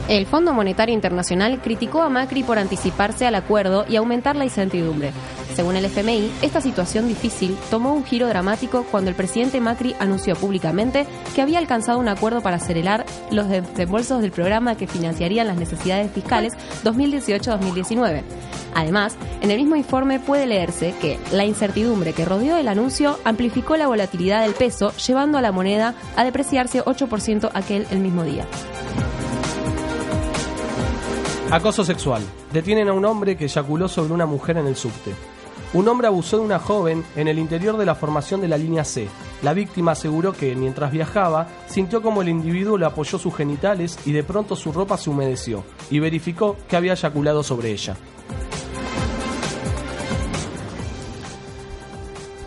El Fondo Monetario Internacional criticó a Macri por anticiparse al acuerdo y aumentar la incertidumbre. Según el FMI, esta situación difícil tomó un giro dramático cuando el presidente Macri anunció públicamente que había alcanzado un acuerdo para acelerar los desembolsos del programa que financiarían las necesidades fiscales 2018-2019. Además, en el mismo informe puede leerse que la incertidumbre que rodeó el anuncio amplificó la volatilidad del peso, llevando a la moneda a depreciarse 8% aquel el mismo día. Acoso sexual. Detienen a un hombre que eyaculó sobre una mujer en el subte. Un hombre abusó de una joven en el interior de la formación de la línea C. La víctima aseguró que, mientras viajaba, sintió como el individuo le apoyó sus genitales y de pronto su ropa se humedeció, y verificó que había eyaculado sobre ella.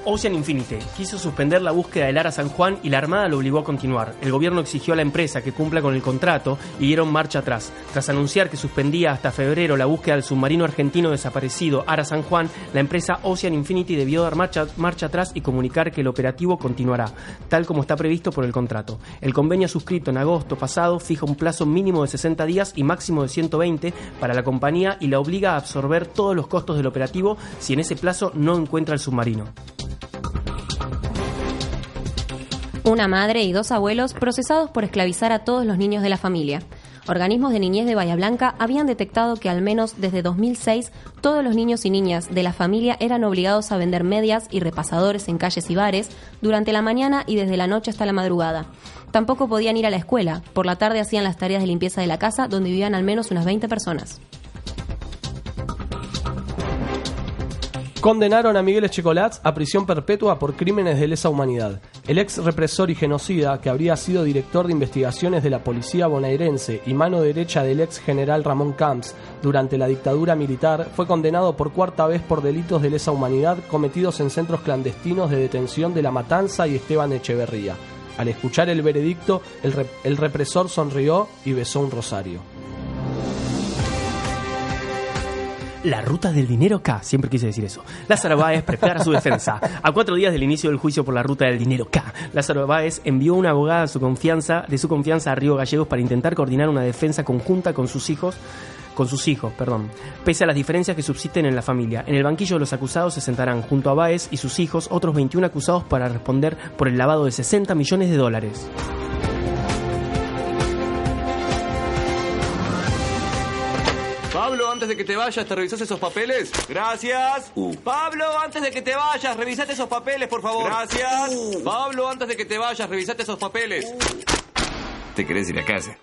Ocean Infinity quiso suspender la búsqueda del Ara San Juan y la Armada lo obligó a continuar. El gobierno exigió a la empresa que cumpla con el contrato y dieron marcha atrás. Tras anunciar que suspendía hasta febrero la búsqueda del submarino argentino desaparecido Ara San Juan, la empresa Ocean Infinity debió dar marcha, marcha atrás y comunicar que el operativo continuará, tal como está previsto por el contrato. El convenio suscrito en agosto pasado fija un plazo mínimo de 60 días y máximo de 120 para la compañía y la obliga a absorber todos los costos del operativo si en ese plazo no encuentra el submarino. Una madre y dos abuelos procesados por esclavizar a todos los niños de la familia. Organismos de niñez de Bahía Blanca habían detectado que al menos desde 2006 todos los niños y niñas de la familia eran obligados a vender medias y repasadores en calles y bares durante la mañana y desde la noche hasta la madrugada. Tampoco podían ir a la escuela. Por la tarde hacían las tareas de limpieza de la casa donde vivían al menos unas 20 personas. Condenaron a Miguel Echecolats a prisión perpetua por crímenes de lesa humanidad. El ex represor y genocida, que habría sido director de investigaciones de la policía bonaerense y mano derecha del ex general Ramón Camps durante la dictadura militar, fue condenado por cuarta vez por delitos de lesa humanidad cometidos en centros clandestinos de detención de La Matanza y Esteban Echeverría. Al escuchar el veredicto, el represor sonrió y besó un rosario. La ruta del dinero K, siempre quise decir eso. Lázaro Báez prepara su defensa. A cuatro días del inicio del juicio por la ruta del dinero K, Lázaro Báez envió una abogada de su confianza, de su confianza a Río Gallegos para intentar coordinar una defensa conjunta con sus hijos con sus hijos, perdón. Pese a las diferencias que subsisten en la familia, en el banquillo de los acusados se sentarán junto a Báez y sus hijos otros 21 acusados para responder por el lavado de 60 millones de dólares. Pablo, antes de que te vayas, ¿te revisas esos papeles? Gracias. Pablo, antes de que te vayas, revisate esos papeles, por favor. Gracias. Pablo, antes de que te vayas, revisate esos papeles. ¿Te querés ir a casa?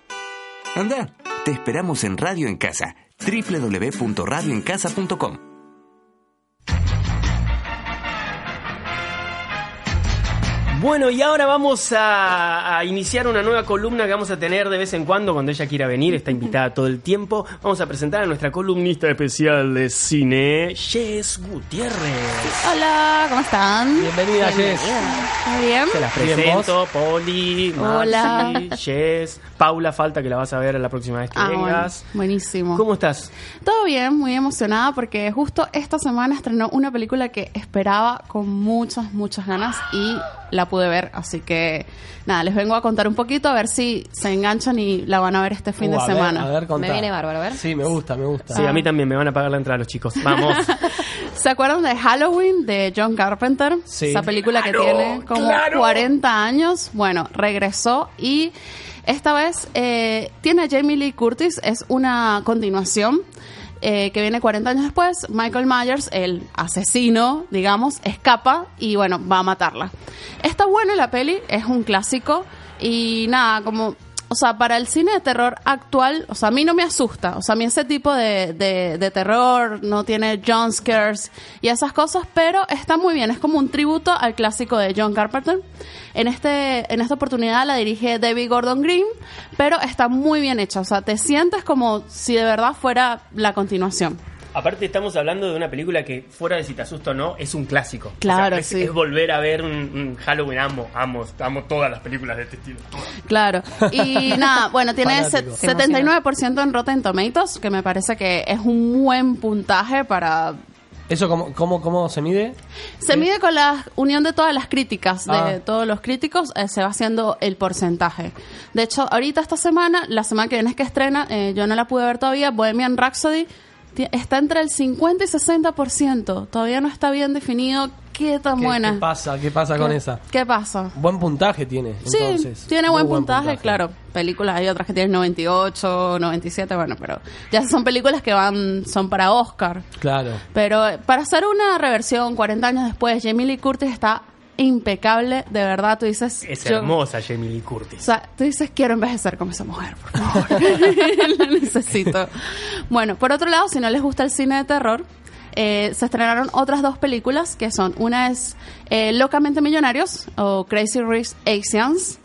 Anda, te esperamos en Radio en Casa, www.radioencasa.com. Bueno, y ahora vamos a, a iniciar una nueva columna que vamos a tener de vez en cuando cuando ella quiera venir, está invitada todo el tiempo. Vamos a presentar a nuestra columnista especial de cine, Jess Gutiérrez. Hola, ¿cómo están? Bienvenida, Jess. ¿Muy bien? Te las presento, Poli, Hola. Maxi, Jess, Paula, falta que la vas a ver la próxima vez que Ah, bueno, vengas. buenísimo. ¿Cómo estás? Todo bien, muy emocionada porque justo esta semana estrenó una película que esperaba con muchas, muchas ganas y la pude ver. Así que nada, les vengo a contar un poquito a ver si se enganchan y la van a ver este fin Uh, de a ver, semana. a ver. Me viene bárbaro, a ver. Sí, me gusta, me gusta. Sí, a mí también me van a pagar la entrada los chicos. Vamos. ¿Se acuerdan de Halloween de John Carpenter? Sí. Esa película que tiene como 40 años. Bueno, regresó y esta vez eh, tiene a Jamie Lee Curtis. Es una continuación eh, que viene 40 años después. Michael Myers, el asesino, digamos, escapa y bueno, va a matarla. Está buena la peli, es un clásico y nada, como o sea, para el cine de terror actual, o sea, a mí no me asusta. O sea, a mí ese tipo de, de, de terror no tiene jump scares y esas cosas, pero está muy bien. Es como un tributo al clásico de John Carpenter. En, este, en esta oportunidad la dirige David Gordon Green, pero está muy bien hecha. O sea, te sientes como si de verdad fuera la continuación. Aparte estamos hablando de una película que, fuera de si te asusta o no, es un clásico. Claro, es, sí. es volver a ver un, un Halloween. Amo, amo, amo todas las películas de este estilo. Claro. Y nada, bueno, tiene set- Fanático. 79% en Rotten Tomatoes, que me parece que es un buen puntaje para ¿Eso cómo, cómo, cómo se mide? Se mide con la unión de todas las críticas, de Ah. todos los críticos, eh, se va haciendo el porcentaje. De hecho, ahorita esta semana, la semana que viene es que estrena, eh, yo no la pude ver todavía, Bohemian Rhapsody, Está entre el 50 y 60%. Todavía no está bien definido qué tan ¿Qué, buena. qué pasa? ¿Qué pasa con ¿Qué- esa? ¿Qué pasa? Buen puntaje tiene, Sí, entonces. tiene buen, puntaje, claro. Películas, hay otras que tienen 98, 97, bueno, pero ya son películas que van, son para Oscar. Claro. Pero para hacer una reversión 40 años después, Jamie Lee Curtis está impecable, de verdad, tú dices... Es yo- hermosa Jamie Lee o Curtis. sea, tú dices, quiero envejecer como esa mujer, por favor. Lo necesito. Bueno, por otro lado, si no les gusta el cine de terror, eh, se estrenaron otras dos películas que son, una es eh, Locamente Millonarios o Crazy Rich Asians,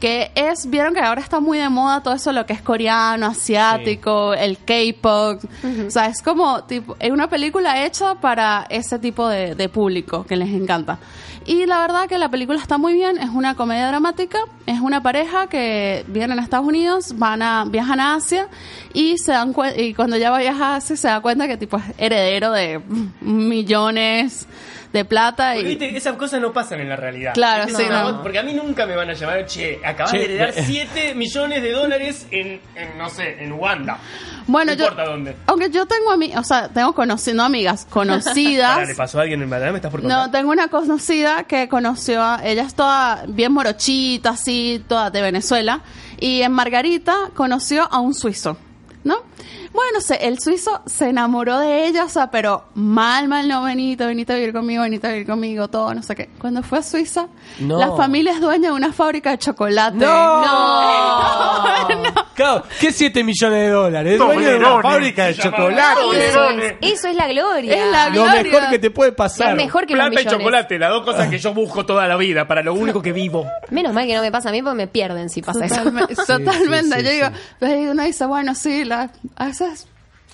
que es, vieron que ahora está muy de moda todo eso, lo que es coreano, asiático, el K-pop. O sea, es como, tipo, es una película hecha para ese tipo de, de público que les encanta. Y la verdad que la película está muy bien, es una comedia dramática, es una pareja que vienen a Estados Unidos, van a, viajan a Asia y se dan y cuando ya viaja a Asia se da cuenta que tipo es heredero de millones de plata Porque, y viste, esas cosas no pasan en la realidad. Claro, sí, no. Porque a mí nunca me van a llamar, che, acabas Che, de heredar eh. 7 millones de dólares en, en, no sé, en Uganda. bueno, no yo importa dónde. aunque yo tengo a mí, o sea, tengo conociendo amigas conocidas Ahora, ¿le pasó a alguien en verdad? ¿Me estás por No, tengo una conocida que conoció a. Ella es toda bien morochita, así, toda de Venezuela. Y en Margarita conoció a un suizo, ¿no? Bueno, se, el suizo se enamoró de ella, o sea, pero mal, mal, no, venite, venite a vivir conmigo, venite a vivir conmigo, todo, no sé qué. Cuando fue a Suiza, No. la familia es dueña de una fábrica de chocolate. Claro, ¿qué 7 millones de dólares? Dueño de una fábrica de chocolate. Eso es, eso es la gloria. Es la Lo gloria. mejor que te puede pasar. Es mejor que los Plata y chocolate, las dos cosas que yo busco toda la vida, para lo único que vivo. Menos mal que no me pasa a mí porque me pierden si pasa eso. Totalmente. sí, Yo sí, digo, sí. pero uno dice, bueno, sí, la, a veces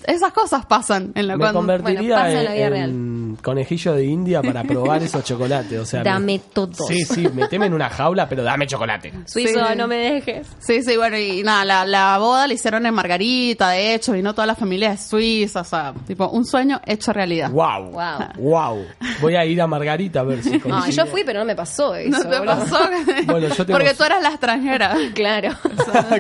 esas cosas pasan en la Me cuando- convertiría Bueno, pasa en la vida en, conejillo de India para probar esos chocolates. O sea, Dame me- todos. Sí, sí, meteme en una jaula, pero dame chocolate. Suizo, Sí. no me dejes. Sí, sí, bueno, y nada, la, la boda la hicieron en Margarita, de hecho, vino toda la familia de Suiza, o sea, tipo, un sueño hecho realidad. Wow. Wow. Wow. Voy a ir a Margarita a ver si No, coincide. yo fui, pero no me pasó eso. ¿No te boludo. pasó? Bueno, yo tengo- Porque tú eras la extranjera. Claro.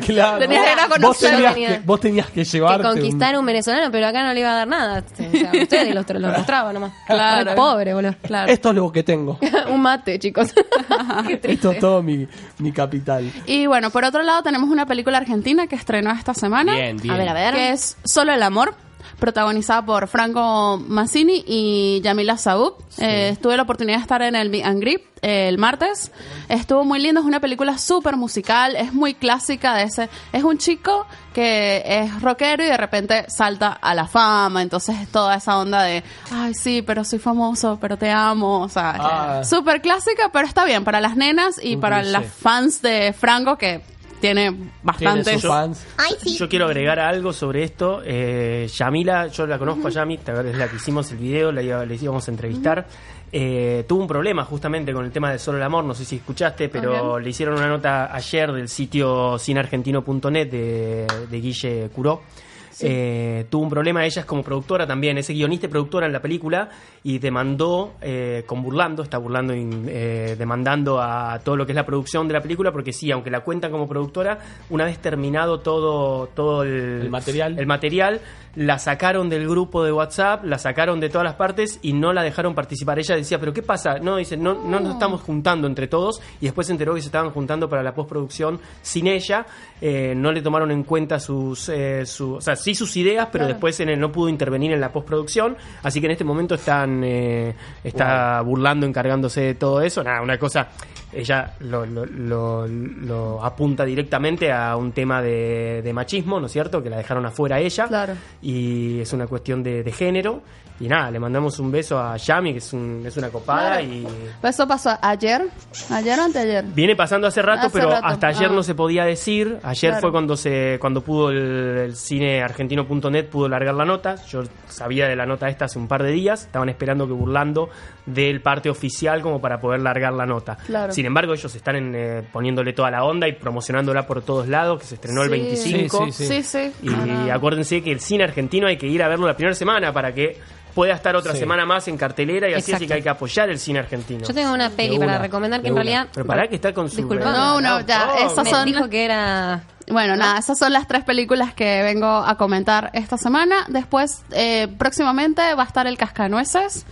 claro. Tenías que ir a vos, conocer. tenías que, vos tenías que Que llevarte. un- conquistar un venezolano, pero acá no le iba a dar nada. O sea, ustedes los, los mostraba nomás. Claro. Re Pobre, boludo. Claro. Esto es lo que tengo. un mate, chicos. Qué. Esto es todo mi, mi capital. Y bueno, por otro lado tenemos una película argentina que estrenó esta semana. Bien, bien. A ver, a ver. Que es Solo el amor, protagonizada por Franco Massini y Yamila Saúd. Eh, tuve la oportunidad de estar en el Meet and eh, el martes. Estuvo muy lindo, es una película súper musical, es muy clásica de ese... Es un chico que es rockero y de repente salta a la fama, entonces es toda esa onda de, ay sí, pero soy famoso, pero te amo, o sea, Ah. súper clásica, pero está bien para las nenas y para las fans de Franco que tiene Tiene bastantes... sus fans. Yo quiero agregar algo sobre esto. Eh, Yamila, yo la conozco a Yami, es la que hicimos el video, la iba- le íbamos a entrevistar. Eh, tuvo un problema justamente con el tema de Solo el Amor, no sé si escuchaste, pero le hicieron una nota ayer del sitio cineargentino.net de, de Guille Curó. Eh, tuvo un problema, ella es como productora también, es guionista y productora en la película y demandó, eh, con burlando, está burlando, y, eh, demandando a todo lo que es la producción de la película, porque sí, aunque la cuentan como productora, una vez terminado todo, todo el, El material. el material, la sacaron del grupo de WhatsApp, la sacaron de todas las partes y no la dejaron participar. Ella decía, pero ¿qué pasa? No, dice, no, no nos estamos juntando entre todos y después se enteró que se estaban juntando para la postproducción sin ella. Eh, no le tomaron en cuenta sus, eh, su- o sea, sí sus ideas, pero después en el, no pudo intervenir en la postproducción. Así que en este momento están, eh, está burlando, encargándose de todo eso. Nada, una cosa, ella lo, lo- lo- lo apunta directamente a un tema de, de machismo, ¿no es cierto? Que la dejaron afuera a ella. Claro. Y es una cuestión de, de género. Y nada, le mandamos un beso a Yami, que es, un- es una copada y Eso pasó ayer, ayer o anteayer. Viene pasando hace rato, Hace pero rato, hasta ayer ah. no se podía decir. Ayer Claro. fue cuando se cuando pudo el, el cine argentino.net pudo largar la nota. Yo sabía de la nota esta hace un par de días. Estaban esperando que burlando del parte oficial como para poder largar la nota. Claro. Sin embargo, ellos están en, eh, poniéndole toda la onda y promocionándola por todos lados, que se estrenó el Sí. 25. Sí, sí, Sí, sí. Y Ah. acuérdense que el cine argentino hay que ir a verlo la primera semana para que pueda estar otra Sí. semana más en cartelera y así, así Exacto. que hay que apoyar el cine argentino. Yo tengo una peli para recomendar que en una. realidad. Pero pará que está con su... Disculpa. No, no, ya, Oh, esas Me son... dijo que era Bueno, nada, esas son las tres películas que vengo a comentar esta semana. Después, eh, próximamente va a estar el Cascanueces.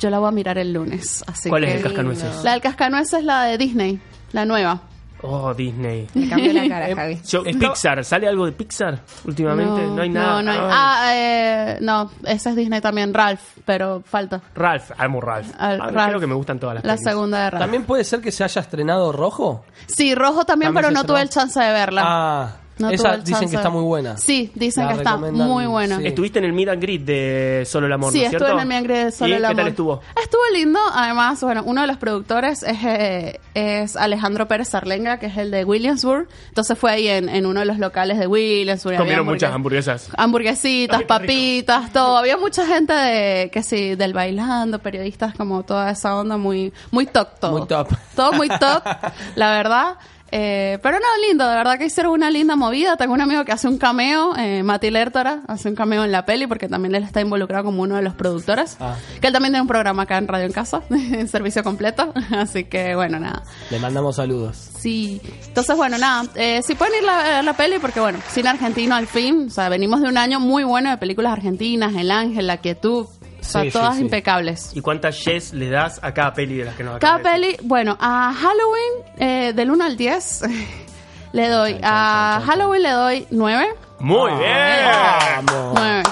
Yo la voy a mirar el lunes. Así ¿Cuál que- es el cascanueces? La del Cascanueces es la de Disney, la nueva. Oh, Disney. Me cambió la cara, Javi. Yo- Pixar, ¿sale algo de Pixar últimamente? No, hay nada. No, no hay- Ay. Ah, eh, no, ese es Disney también, Ralph, pero falta. Ralph, amo Ralph. Al- Ah, Ralph. Creo que me gustan todas las La segunda de Ralph. ¿También puede ser que se haya estrenado Rojo? Sí, Rojo también, También pero no tuve el chance de verla. Ah, No tuve esa el dicen chance que está muy buena. Sí, dicen La que está muy buena. sí. Estuviste en el Meet and Greet de Solo el Amor, Sí, ¿no es estuve cierto? en el Meet and Greet de Solo ¿Y el ¿Qué Amor. tal estuvo? Estuvo lindo. Además, bueno, uno de los productores es, eh, es Alejandro Pérez Arlenga, que es el de Williamsburg. Entonces fue ahí en, en uno de los locales de Williamsburg. Comieron muchas hamburguesas. hamburguesas. Hamburguesitas, papitas, todo. Había mucha gente de, que sí, del bailando, periodistas, como toda esa onda muy, muy top todo. Muy top. Todo muy top, la verdad. Eh, pero no, lindo, de verdad que hicieron una linda movida. Tengo un amigo que hace un cameo, eh, Mati Lertora, hace un cameo en la peli porque también él está involucrado como uno de los productores. Ah. Que él también tiene un programa acá en Radio en Casa, en servicio completo. Así que bueno, nada. Le mandamos saludos. Sí, entonces bueno, nada, eh, si pueden ir a ver la peli porque bueno, cine argentino al fin, o sea, venimos de un año muy bueno de películas argentinas, El Ángel, La Quietud, o sea, Sí, todas sí. impecables. ¿Y cuántas yes le das a cada peli de las que nos Cada acabas de decir? peli, bueno, a Halloween eh, del 1 al 10 le doy, a Halloween le doy 9. Muy bien. Vamos. 9.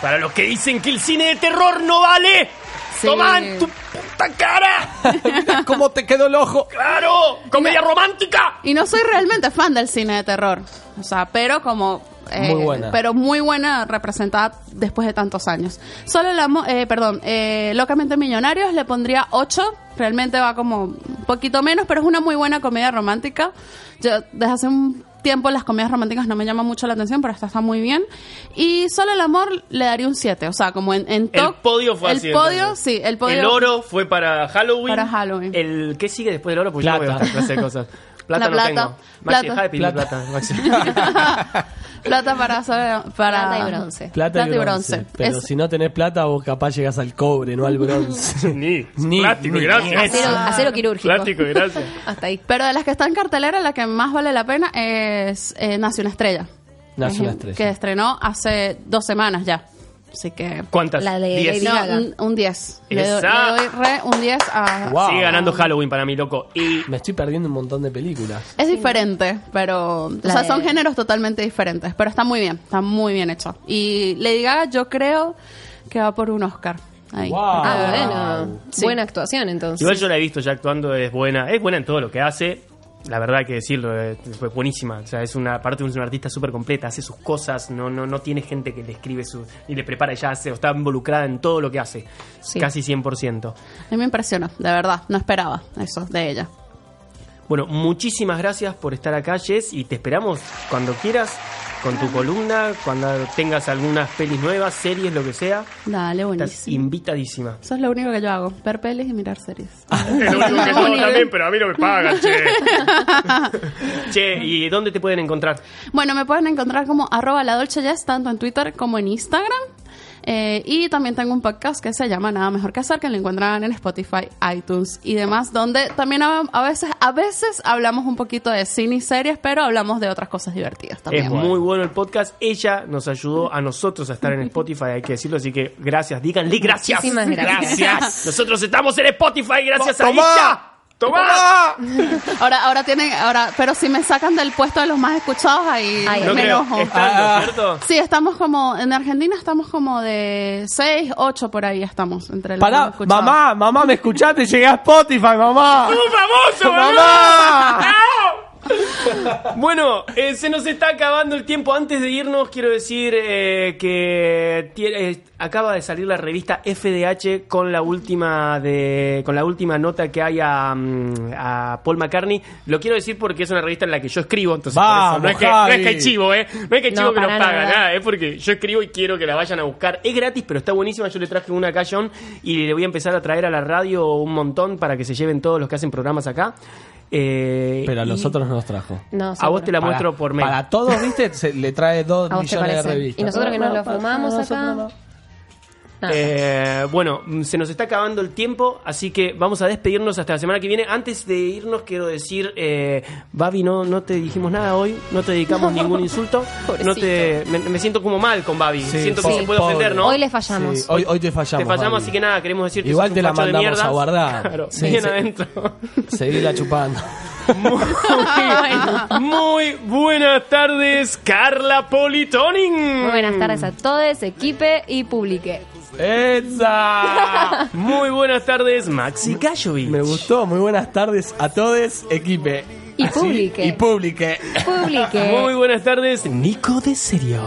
Para los que dicen que el cine de terror no vale, Sí. ¡Toma en tu puta cara! ¿Cómo te quedó el ojo? ¡Claro! ¡Comedia romántica! Y no soy realmente fan del cine de terror, o sea, pero como... eh, Muy buena. Pero muy buena representada después de tantos años. Solo la, eh, perdón, eh, Locamente Millonarios le pondría 8. Realmente va como un poquito menos, pero es una muy buena comedia romántica. Yo desde hace un tiempo las comedias románticas no me llaman mucho la atención, pero esta está muy bien. Y Solo el Amor le daría un 7. O sea, como en, en El top- podio fue El así. podio, entonces. sí, el podio. El oro fue para Halloween. Para Halloween. El, ¿Qué sigue después del oro? Yo no Plata. veo esta clase de cosas. Plata La no plata. tengo. Maxi, Plata. deja de pedir Plata. plata. Maxi. Plata para, para Plata y bronce. Plata, y bronce. Pero Es- si no tenés plata, vos capaz llegas al cobre, no al bronce. Ni. Ni- Plástico, ni- gracias. Acero, acero quirúrgico. Plástico, gracias. Hasta ahí. Pero de las que están en cartelera, la que más vale la pena es eh, Nace una estrella. Nace una estrella. Que estrenó hace dos semanas ya. Así que. ¿Cuántas? La de Diez. No, un, un 10. Le, doy- doy re un 10 a. Wow. Sigue ganando Halloween para mí, loco. Y Me estoy perdiendo un montón de películas. Es diferente, pero. O La sea, de- son géneros totalmente diferentes. Pero está muy bien, está muy bien hecho. Y Lady Gaga, yo creo que va por un Oscar. Ahí. Wow. Ah, bueno. Sí. Buena actuación, entonces. igual yo la he visto ya actuando, es buena. Es buena en todo lo que hace. La verdad que decirlo, eh, fue buenísima. O sea, es una parte es una artista súper completa, hace sus cosas, no, no, no tiene gente que le escribe su, y le prepara, ella hace, o está involucrada en todo lo que hace. Sí. Casi 100%. A mí me impresionó, de verdad. No esperaba eso de ella. Bueno, muchísimas gracias por estar acá, Jess, y te esperamos cuando quieras con tu columna, cuando tengas algunas pelis nuevas, series, lo que sea. Dale, Estás buenísimo. invitadísima. Eso es lo único que yo hago, ver pelis y mirar series. Es lo único que yo hago también, pero a mí no me pagan, che. che, ¿y dónde te pueden encontrar? Bueno, me pueden encontrar como arroba la Dolce Jazz, tanto en Twitter como en Instagram. Eh, y también tengo un podcast que se llama Nada Mejor que Hacer, que lo encuentran en Spotify, iTunes y demás, donde también a, a veces, a veces hablamos un poquito de cine y series, pero hablamos de otras cosas divertidas también. Es muy bueno el podcast. Ella nos ayudó a nosotros a estar en Spotify, hay que decirlo, así que gracias. Díganle gracias. Muchísimas gracias. Nosotros estamos en Spotify gracias a ella. ¡Tomá! Ahora, ahora tienen, ahora, pero si me sacan del puesto de los más escuchados, ahí Ay, No me creo. enojo. Estando, ¿cierto? Sí, estamos como, en Argentina estamos como de 6, 8 por ahí estamos, entre los Pará, más escuchados. mamá, mamá, ¿me escuchaste? Llegué a Spotify, mamá. ¡Un famoso, ¡Mamá! Bueno, eh, se nos está acabando el tiempo. Antes de irnos, quiero decir eh, que tiene- eh, acaba de salir la revista FDH con la última de con la última nota que hay a, mm, a Paul McCartney. Lo quiero decir porque es una revista en la que yo escribo, entonces por Vamos, eso. No es, que, no Javi. es que hay chivo, ¿eh? No es que hay No, chivo que nos paga, nada. nada. Es porque yo escribo y quiero que la vayan a buscar. Es gratis, pero está buenísima. Yo le traje una acá a John y le voy a empezar a traer a la radio un montón para que se lleven todos los que hacen programas acá. Eh, Pero a nosotros no nos trajo. No, a vos te la Para- muestro por mail. Para todos, ¿viste? Se le trae dos ¿A vos te millones de revistas. ¿Y nosotros que nos lo fumamos acá? Eh, bueno, se nos está acabando el tiempo, así que vamos a despedirnos hasta la semana que viene. Antes de irnos, quiero decir, eh, Babi, no, no te dijimos nada hoy, no te dedicamos ningún insulto. No te, me, me siento como mal con Babi, Sí, siento que sí, se puede pobre. ofender, ¿no? Hoy le fallamos. Sí, hoy, hoy te fallamos. te fallamos, Babi. así que nada, queremos decir que Igual te la mandamos a guardar. Claro, Sí, bien adentro. Seguirla chupando. Muy, muy buenas tardes, Carla Politoning. Muy buenas tardes a todos, equipe y publique. ¡Esa! Muy buenas tardes, Maxi Gallovic. Me gustó. Muy buenas tardes a todos, equipe. Y Así, publique. Y publique. Publique. Muy buenas tardes, Nico de Serio.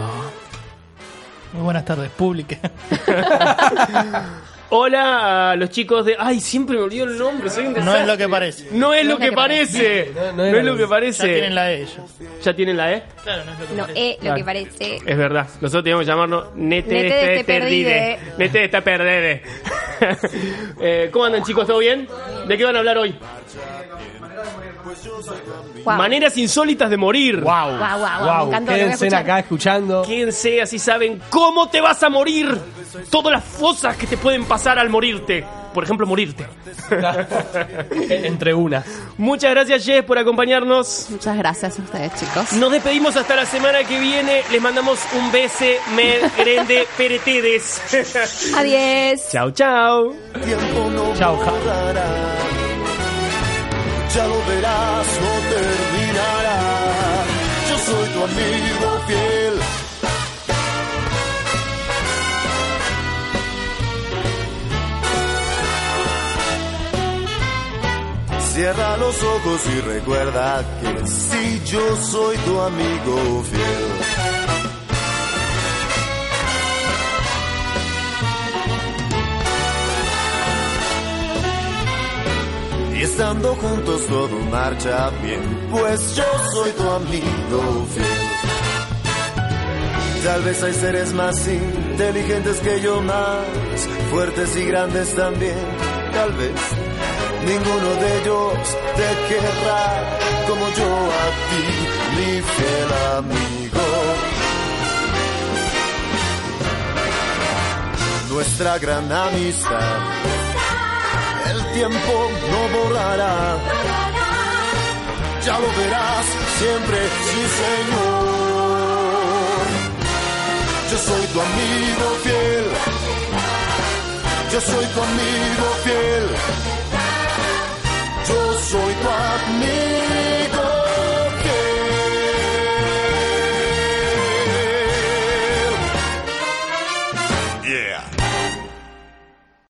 Muy buenas tardes, pública. Hola a los chicos de. Ay, siempre me olvido el nombre, soy un No es lo que parece. No es lo que parece. No, no No es lo que parece. Ya tienen la de ellos. ¿Ya tienen la E? Claro, no es lo que No parece. es lo que parece. Es verdad. Nosotros teníamos que llamarnos Nete, Nete este de te perdide. Nete está perdede. eh, ¿Cómo andan chicos? ¿Todo bien? ¿De qué van a hablar hoy? Maneras insólitas de morir. Wow. Lo voy a Quédense acá escuchando. Quédense así saben cómo te vas a morir. Todas las cosas que te pueden pasar al morirte. Por ejemplo, morirte. Entre unas. Muchas gracias, Jess, por acompañarnos. Muchas gracias a ustedes, chicos. Nos despedimos hasta la semana que viene. Les mandamos un beso, me grande, peretedes. Adiós. chau, chau. tiempo no Chao, Ja. borrará. Ya lo verás, no terminará. Yo soy tu amigo fiel. Cierra los ojos y recuerda que si yo soy tu amigo fiel. Estando juntos todo marcha bien, pues yo soy tu amigo fiel. Tal vez hay seres más inteligentes que yo, más fuertes y grandes también. Tal vez ninguno de ellos te querrá como yo a ti, mi fiel amigo. Nuestra gran amistad tiempo no borrará. Ya lo verás siempre, sí Señor. Yo soy tu amigo fiel. Yo soy tu amigo fiel. Yo soy tu amigo.